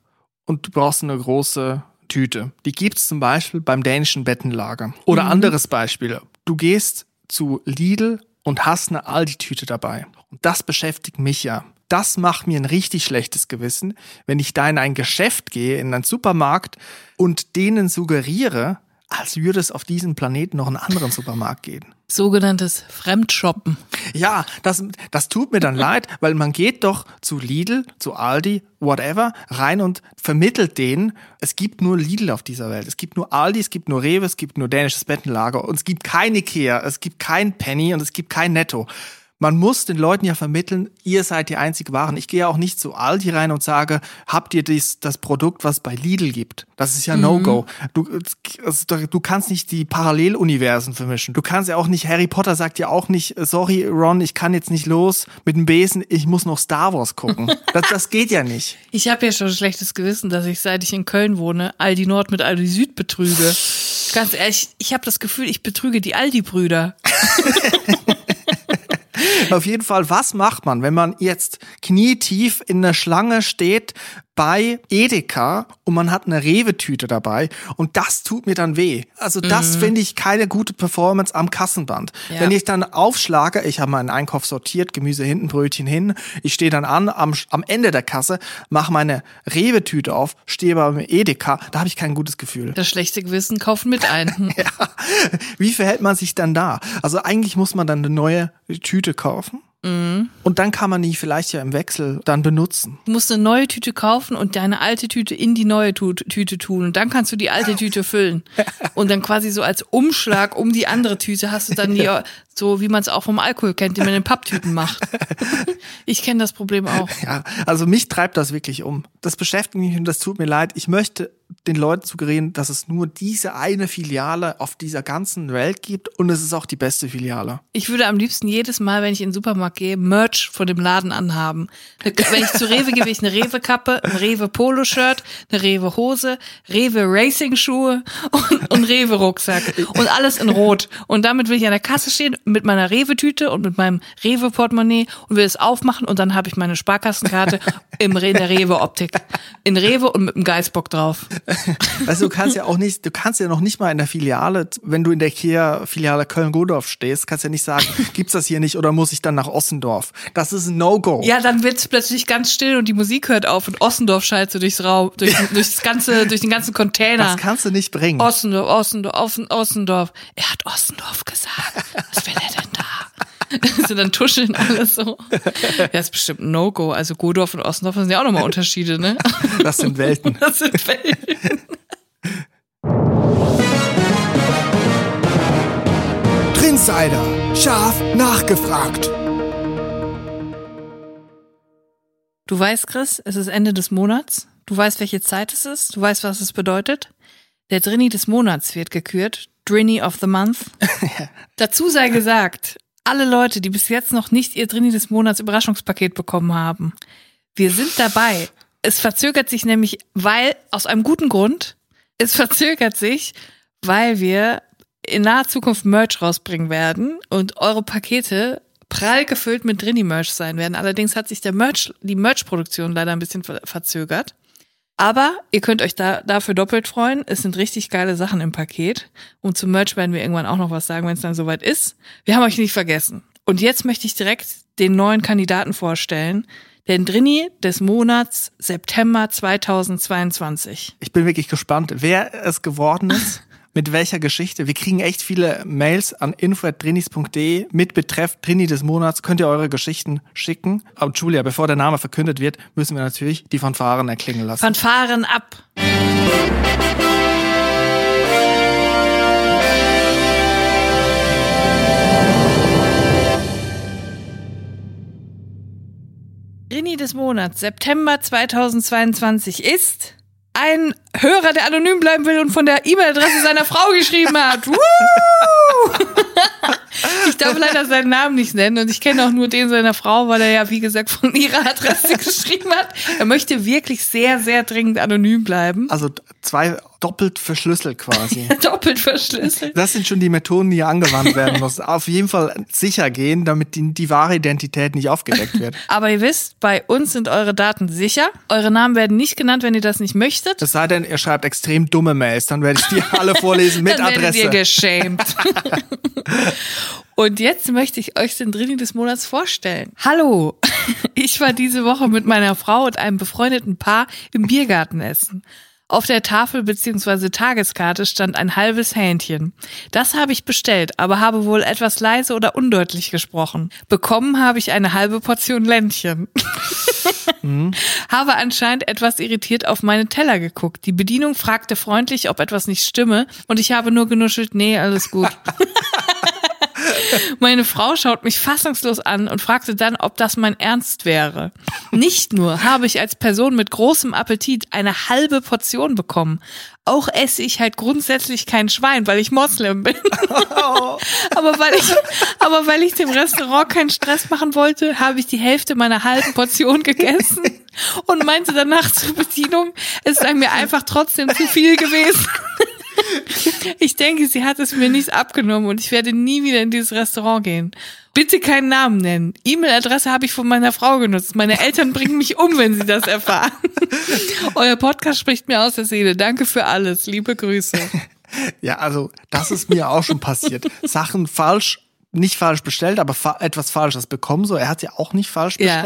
und du brauchst eine große Tüte. Die gibt's zum Beispiel beim dänischen Bettenlager. Oder Mhm. anderes Beispiel. Du gehst zu Lidl und hast eine Aldi-Tüte dabei. Und das beschäftigt mich ja. Das macht mir ein richtig schlechtes Gewissen, wenn ich da in ein Geschäft gehe, in einen Supermarkt und denen suggeriere, als würde es auf diesem Planeten noch einen anderen Supermarkt geben. Sogenanntes Fremdshoppen. Ja, das, das tut mir dann leid, weil man geht doch zu Lidl, zu Aldi, whatever, rein und vermittelt denen, es gibt nur Lidl auf dieser Welt. Es gibt nur Aldi, es gibt nur Rewe, es gibt nur dänisches Bettenlager und es gibt kein Ikea, es gibt kein Penny und es gibt kein Netto. Man muss den Leuten ja vermitteln, ihr seid die einzig Waren. Ich gehe auch nicht zu Aldi rein und sage, habt ihr dies, das Produkt, was bei Lidl gibt? Das ist ja No-Go. Du, du kannst nicht die Paralleluniversen vermischen. Du kannst ja auch nicht, Harry Potter sagt ja auch nicht, sorry Ron, ich kann jetzt nicht los mit dem Besen, ich muss noch Star Wars gucken. Das, das geht ja nicht. Ich habe ja schon ein schlechtes Gewissen, dass ich, seit ich in Köln wohne, Aldi Nord mit Aldi Süd betrüge. Ganz ehrlich, ich habe das Gefühl, ich betrüge die Aldi-Brüder. Auf jeden Fall, was macht man, wenn man jetzt knietief in der Schlange steht bei Edeka und man hat eine Rewe-Tüte dabei und das tut mir dann weh. Also das finde ich keine gute Performance am Kassenband. Ja. Wenn ich dann aufschlage, ich habe meinen Einkauf sortiert, Gemüse hinten, Brötchen hin, ich stehe dann an am, am Ende der Kasse, mache meine Rewe-Tüte auf, stehe beim Edeka, da habe ich kein gutes Gefühl. Das schlechte Gewissen kaufen mit ein. Ja. Wie verhält man sich dann da? Also eigentlich muss man dann eine neue Tüte kaufen. Und dann kann man die vielleicht ja im Wechsel dann benutzen. Du musst eine neue Tüte kaufen und deine alte Tüte in die neue Tüte tun. Und dann kannst du die alte Tüte füllen. Und dann quasi so als Umschlag um die andere Tüte hast du dann die, so wie man es auch vom Alkohol kennt, den man in Papptüten macht. Ich kenne das Problem auch. Ja, also mich treibt das wirklich um. Das beschäftigt mich und das tut mir leid. Ich möchte den Leuten suggerieren, dass es nur diese eine Filiale auf dieser ganzen Welt gibt und es ist auch die beste Filiale. Ich würde am liebsten jedes Mal, wenn ich in den Supermarkt gehe, Merch von dem Laden anhaben. Wenn ich zu Rewe gehe, will ich eine Rewe-Kappe, ein Rewe-Polo-Shirt, eine Rewe-Hose, Rewe-Racing-Schuhe und, und Rewe-Rucksack. Und alles in Rot. Und damit will ich an der Kasse stehen mit meiner Rewe-Tüte und mit meinem Rewe-Portemonnaie und will es aufmachen und dann habe ich meine Sparkassenkarte in der Rewe-Optik. In Rewe und mit einem Geißbock drauf. Weißt du, du kannst ja auch nicht, du kannst ja noch nicht mal in der Filiale, wenn du in der IKEA-Filiale Köln-Godorf stehst, kannst ja nicht sagen, gibt's das hier nicht oder muss ich dann nach Ossendorf? Das ist ein No-Go. Ja, dann wird's plötzlich ganz still und die Musik hört auf und Ossendorf schallt so durchs Raum, durch, durchs ganze, durch den ganzen Container. Das kannst du nicht bringen. Ossendorf, Ossendorf, Ossen, Ossendorf. Er hat Ossendorf gesagt. Was will er denn da? so, dann tuscheln alle so. Ja, ist bestimmt ein No-Go. Also Godorf und Ossendorf sind ja auch nochmal Unterschiede, ne? Das sind Welten. Das sind Welten. Trinsider. Scharf nachgefragt. Du weißt, Chris, es ist Ende des Monats. Du weißt, welche Zeit es ist. Du weißt, was es bedeutet. Der Drini des Monats wird gekürt. Drini of the Month. Dazu sei gesagt, alle Leute, die bis jetzt noch nicht ihr Drini des Monats Überraschungspaket bekommen haben, wir sind dabei. Es verzögert sich nämlich, weil, aus einem guten Grund, es verzögert sich, weil wir in naher Zukunft Merch rausbringen werden und eure Pakete prall gefüllt mit Drini-Merch sein werden. Allerdings hat sich der Merch, die Merch-Produktion leider ein bisschen ver verzögert. Aber ihr könnt euch da, dafür doppelt freuen. Es sind richtig geile Sachen im Paket. Und zum Merch werden wir irgendwann auch noch was sagen, wenn es dann soweit ist. Wir haben euch nicht vergessen. Und jetzt möchte ich direkt den neuen Kandidaten vorstellen. Den Drini des Monats September 2022. Ich bin wirklich gespannt, wer es geworden ist, mit welcher Geschichte. Wir kriegen echt viele Mails an info.drinis.de mit Betreff Drini des Monats. Könnt ihr eure Geschichten schicken. Aber Julia, bevor der Name verkündet wird, müssen wir natürlich die Fanfaren erklingen lassen. Fanfaren ab. Rini des Monats, September 2022 ist ein Hörer, der anonym bleiben will und von der E-Mail-Adresse seiner Frau geschrieben hat. Ich darf leider seinen Namen nicht nennen und ich kenne auch nur den seiner Frau, weil er ja, wie gesagt, von ihrer Adresse geschrieben hat. Er möchte wirklich sehr, sehr dringend anonym bleiben. Also zwei doppelt verschlüsselt quasi. Doppelt verschlüsselt. Das sind schon die Methoden, die hier angewandt werden müssen. Auf jeden Fall sicher gehen, damit die, die wahre Identität nicht aufgedeckt wird. Aber ihr wisst, bei uns sind eure Daten sicher. Eure Namen werden nicht genannt, wenn ihr das nicht möchtet. Es sei denn, ihr schreibt extrem dumme Mails, dann werde ich die alle vorlesen mit Dann werdet ihr Adresse. geschämt. Und jetzt möchte ich euch den Drini des Monats vorstellen. Hallo, ich war diese Woche mit meiner Frau und einem befreundeten Paar im Biergarten essen. Auf der Tafel bzw. Tageskarte stand ein halbes Hähnchen. Das habe ich bestellt, aber habe wohl etwas leise oder undeutlich gesprochen. Bekommen habe ich eine halbe Portion Ländchen. Habe anscheinend etwas irritiert auf meine Teller geguckt. Die Bedienung fragte freundlich, ob etwas nicht stimme, und ich habe nur genuschelt, nee, alles gut. Meine Frau schaut mich fassungslos an und fragte dann, ob das mein Ernst wäre. Nicht nur habe ich als Person mit großem Appetit eine halbe Portion bekommen, auch esse ich halt grundsätzlich kein Schwein, weil ich Moslem bin. aber weil ich, aber weil ich dem Restaurant keinen Stress machen wollte, habe ich die Hälfte meiner halben Portion gegessen und meinte danach zur Bedienung, es sei mir einfach trotzdem zu viel gewesen. Ich denke, sie hat es mir nicht abgenommen und ich werde nie wieder in dieses Restaurant gehen. Bitte keinen Namen nennen. E-Mail-Adresse habe ich von meiner Frau genutzt. Meine Eltern bringen mich um, wenn sie das erfahren. Euer Podcast spricht mir aus der Seele. Danke für alles. Liebe Grüße. Ja, also das ist mir auch schon passiert. Sachen falsch, nicht falsch bestellt, aber fa etwas Falsches bekommen. So, er hat ja auch nicht falsch Ja.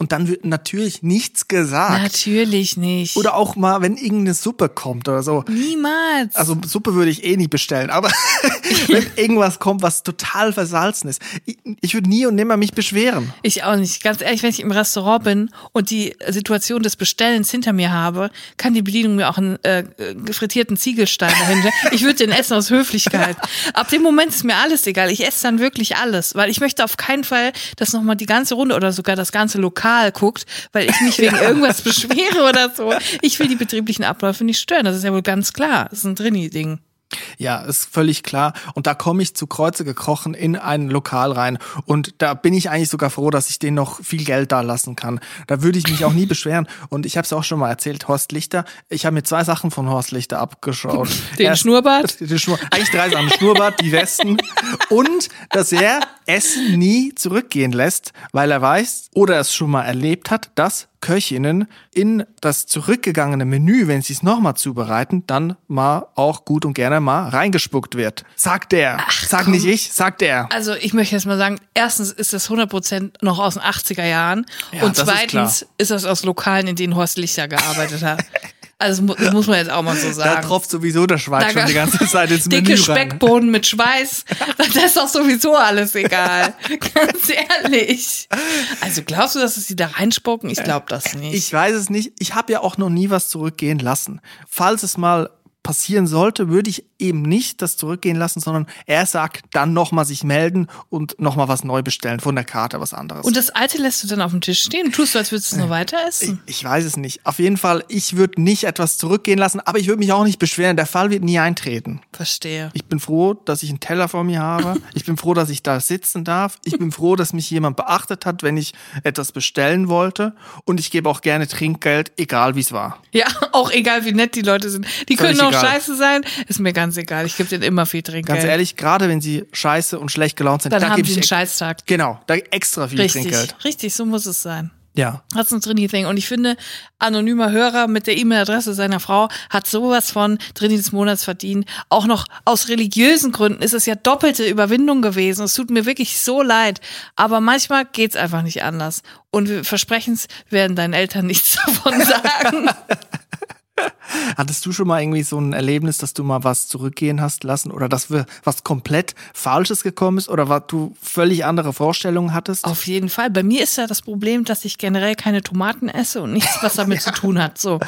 Und dann wird natürlich nichts gesagt. Natürlich nicht. Oder auch mal, wenn irgendeine Suppe kommt oder so. Niemals. Also Suppe würde ich eh nie bestellen, aber wenn irgendwas kommt, was total versalzen ist, ich, ich würde nie und nimmer mich beschweren. Ich auch nicht. Ganz ehrlich, wenn ich im Restaurant bin und die Situation des Bestellens hinter mir habe, kann die Bedienung mir auch einen äh, gefrittierten Ziegelstein dahinter. Ich würde den essen aus Höflichkeit. Ab dem Moment ist mir alles egal. Ich esse dann wirklich alles, weil ich möchte auf keinen Fall, dass nochmal die ganze Runde oder sogar das ganze Lokal guckt, weil ich mich wegen irgendwas beschwere oder so. Ich will die betrieblichen Abläufe nicht stören. Das ist ja wohl ganz klar. Das ist ein Drini-Ding. Ja, ist völlig klar. Und da komme ich zu Kreuze gekrochen in ein Lokal rein. Und da bin ich eigentlich sogar froh, dass ich denen noch viel Geld da lassen kann. Da würde ich mich auch nie beschweren. Und ich habe es auch schon mal erzählt, Horst Lichter. Ich habe mir zwei Sachen von Horst Lichter abgeschaut. Den Schnurrbart? Den Schnur, eigentlich drei Sachen. Schnurrbart, die Westen. Und dass er Essen nie zurückgehen lässt, weil er weiß oder es schon mal erlebt hat, dass Köchinnen in das zurückgegangene Menü, wenn sie es nochmal zubereiten, dann mal auch gut und gerne mal reingespuckt wird. Sagt er. Sag komm. nicht ich, sagt er. Also ich möchte jetzt mal sagen, erstens ist das 100% noch aus den 80er Jahren Ja, und das ist zweitens ist, das aus Lokalen, in denen Horst Lichter gearbeitet hat. Also das mu- das muss man jetzt auch mal so Da sagen. tropft sowieso der Schweiß Da schon die ganze Zeit ins Dicke Menü rein. Speckbohnen mit Schweiß, das ist doch sowieso alles egal. Ganz ehrlich. Also glaubst du, dass es sie da reinspucken? Ich glaube das nicht. Ich weiß es nicht. Ich habe ja auch noch nie was zurückgehen lassen. Falls es mal passieren sollte, würde ich eben nicht das zurückgehen lassen, sondern er sagt, dann nochmal sich melden und nochmal was neu bestellen, von der Karte was anderes. und das alte lässt du dann auf dem Tisch stehen tust du, als würdest du es nur weiter essen? ich weiß es nicht. Auf jeden Fall, ich würde nicht etwas zurückgehen lassen, aber ich würde mich auch nicht beschweren. Der Fall wird nie eintreten. Verstehe. Ich bin froh, dass ich einen Teller vor mir habe. Ich bin froh, dass ich da sitzen darf. Ich bin froh, dass mich jemand beachtet hat, wenn ich etwas bestellen wollte. Und ich gebe auch gerne Trinkgeld, egal wie es war. Ja, auch egal, wie nett die Leute sind. Die können auch. Scheiße sein. Ist mir ganz egal. Ich gebe denen immer viel Trinkgeld. Ganz ehrlich, gerade wenn sie scheiße und schlecht gelaunt sind, Dann da haben gebe sie ich einen Scheißtag. Genau, da extra viel Richtig, Trinkgeld. richtig, so muss es sein. Ja. Ist ein Trini-Thing. Und ich finde, anonymer Hörer mit der E-Mail-Adresse seiner Frau hat sowas von Trini des Monats verdient. Auch noch aus religiösen Gründen ist es ja doppelte Überwindung gewesen. Es tut mir wirklich so leid. Aber manchmal geht's einfach nicht anders. Und wir versprechen es, wir werden deinen Eltern nichts davon sagen. Hattest du schon mal irgendwie so ein Erlebnis, dass du mal was zurückgehen hast lassen oder dass wir was komplett Falsches gekommen ist oder was du völlig andere Vorstellungen hattest? Auf jeden Fall. Bei mir ist ja das Problem, dass ich generell keine Tomaten esse und nichts, was damit zu tun hat. So.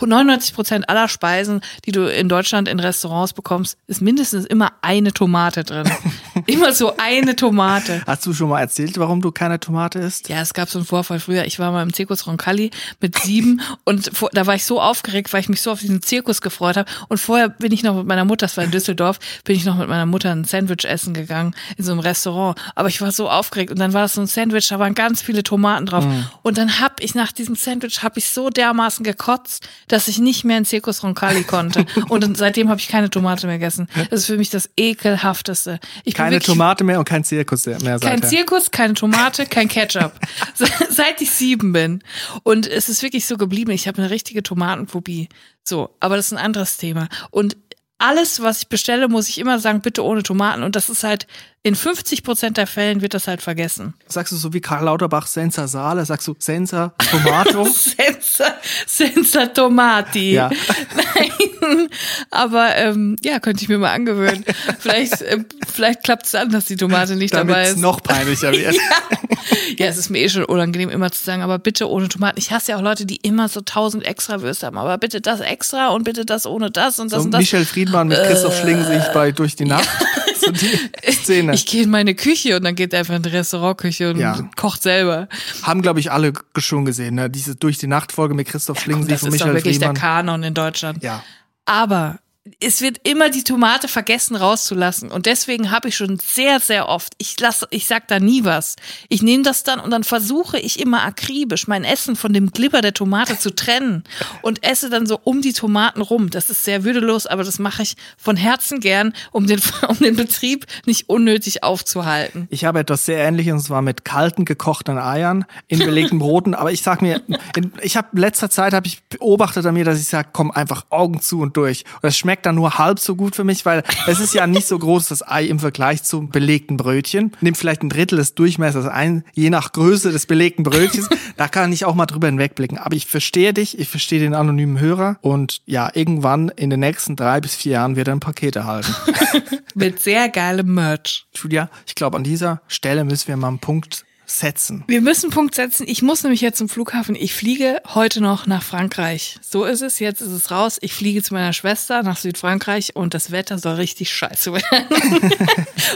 99 Prozent aller Speisen, die du in Deutschland in Restaurants bekommst, ist mindestens immer eine Tomate drin. Immer so eine Tomate. Hast du schon mal erzählt, warum du keine Tomate isst? Ja, es gab so einen Vorfall früher. Ich war mal im Zirkus Roncalli mit sieben und vor, da war ich so aufgeregt, weil ich mich so auf diesen Zirkus gefreut habe. Und vorher bin ich noch mit meiner Mutter, das war in Düsseldorf, bin ich noch mit meiner Mutter ein Sandwich essen gegangen in so einem Restaurant. Aber ich war so aufgeregt und dann war das so ein Sandwich, da waren ganz viele Tomaten drauf. Mm. Und dann hab ich nach diesem Sandwich hab ich so dermaßen gekotzt, dass ich nicht mehr in Zirkus Roncalli konnte. und seitdem habe ich keine Tomate mehr gegessen. Das ist für mich das ekelhafteste. Ich bin Keine Tomate mehr und kein Zirkus mehr. kein seither. Zirkus, keine Tomate, kein Ketchup. Se- Seit ich sieben bin. Und es ist wirklich so geblieben. Ich habe eine richtige Tomatenphobie. So, aber das ist ein anderes Thema. Und alles, was ich bestelle, muss ich immer sagen, bitte ohne Tomaten. Und das ist halt, in 50 Prozent der Fällen wird das halt vergessen. Sagst du so wie Karl Lauterbach Senza Sale? Sagst du Senza Tomato? Senza, Senza Tomati. Ja. Nein, aber ähm, ja, könnte ich mir mal angewöhnen. Vielleicht, äh, vielleicht klappt es dann, dass die Tomate nicht Damit dabei es ist. noch peinlicher wird. Ja, es ist mir eh schon unangenehm, immer zu sagen, aber bitte ohne Tomaten. Ich hasse ja auch Leute, die immer so tausend extra Würste haben, aber bitte das extra und bitte das ohne das und das So und das. Michel Friedmann mit Christoph Schlingensicht bei Durch die Nacht. So die Szene. Ich gehe in meine Küche und dann geht er einfach in die Restaurantküche und Ja. kocht selber. Haben, glaube ich, alle schon gesehen, ne? Diese Durch die Nacht-Folge mit Christoph Und Schlingensicht das und ist doch Michael wirklich der Friedmann. Kanon in Deutschland. Ja. Aber es wird immer die Tomate vergessen rauszulassen. Und deswegen habe ich schon sehr, sehr oft, ich lasse, ich sag da nie was. Ich nehme das dann und dann versuche ich immer akribisch mein Essen von dem Glibber der Tomate zu trennen und esse dann so um die Tomaten rum. Das ist sehr würdelos, aber das mache ich von Herzen gern, um den, um den Betrieb nicht unnötig aufzuhalten. Ich habe etwas sehr ähnliches, und zwar mit kalten gekochten Eiern in belegten Broten. Aber ich sag mir, in, ich habe letzter Zeit habe ich beobachtet an mir, dass ich sage, komm einfach Augen zu und durch. Und das dann nur halb so gut für mich, weil es ist ja nicht so groß das Ei im Vergleich zum belegten Brötchen. Nimm vielleicht ein Drittel des Durchmessers ein, je nach Größe des belegten Brötchens. Da kann ich auch mal drüber hinwegblicken. Aber ich verstehe dich, ich verstehe den anonymen Hörer und ja, irgendwann in den nächsten drei bis vier Jahren wird er ein Paket erhalten. Mit sehr geilem Merch. Julia, ich glaube, an dieser Stelle müssen wir mal einen Punkt setzen. Wir müssen Punkt setzen. Ich muss nämlich jetzt zum Flughafen. Ich fliege heute noch nach Frankreich. So ist es. Jetzt ist es raus. Ich fliege zu meiner Schwester nach Südfrankreich und das Wetter soll richtig scheiße werden.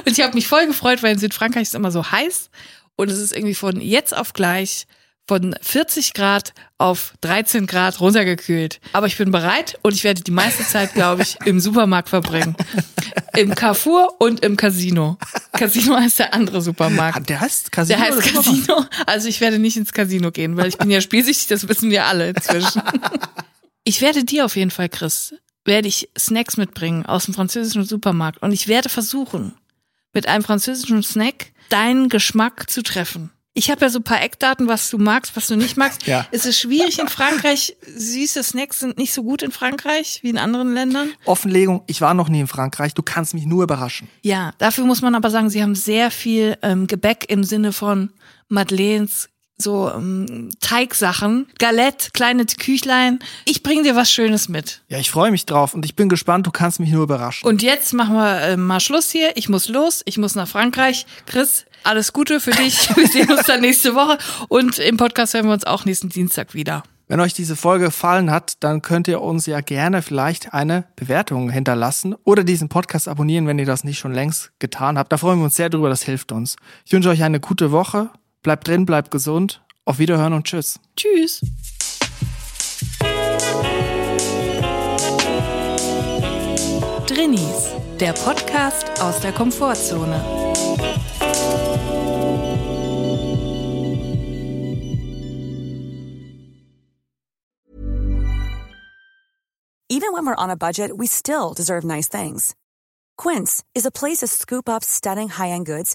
und ich habe mich voll gefreut, weil in Südfrankreich ist immer so heiß und es ist irgendwie von jetzt auf gleich von 40 Grad auf 13 Grad runtergekühlt. Aber ich bin bereit und ich werde die meiste Zeit, glaube ich, im Supermarkt verbringen. Im Carrefour und im Casino. Casino heißt der andere Supermarkt. Der heißt Casino. Der heißt? Casino. Also ich werde nicht ins Casino gehen, weil ich bin ja spielsüchtig, das wissen wir alle inzwischen. Ich werde dir auf jeden Fall, Chris, werde ich Snacks mitbringen aus dem französischen Supermarkt und ich werde versuchen, mit einem französischen Snack deinen Geschmack zu treffen. Ich habe ja so ein paar Eckdaten, was du magst, was du nicht magst. Ja. Es ist schwierig in Frankreich. Süße Snacks sind nicht so gut in Frankreich wie in anderen Ländern. Offenlegung, ich war noch nie in Frankreich, du kannst mich nur überraschen. Ja, dafür muss man aber sagen, sie haben sehr viel ähm, Gebäck im Sinne von Madeleines, so ähm, Teigsachen, Galette, kleine Küchlein. Ich bring dir was Schönes mit. Ja, ich freue mich drauf und ich bin gespannt, du kannst mich nur überraschen. Und jetzt machen wir äh, mal Schluss hier. Ich muss los, ich muss nach Frankreich. Chris, alles Gute für dich. Wir sehen uns dann nächste Woche und im Podcast hören wir uns auch nächsten Dienstag wieder. Wenn euch diese Folge gefallen hat, dann könnt ihr uns ja gerne vielleicht eine Bewertung hinterlassen oder diesen Podcast abonnieren, wenn ihr das nicht schon längst getan habt. Da freuen wir uns sehr drüber, das hilft uns. Ich wünsche euch eine gute Woche. Bleibt drin, bleibt gesund. Auf Wiederhören und tschüss. Tschüss. Drinnies, der Podcast aus der Komfortzone. Even when we're on a budget, we still deserve nice things. Quince is a place to scoop up stunning high-end goods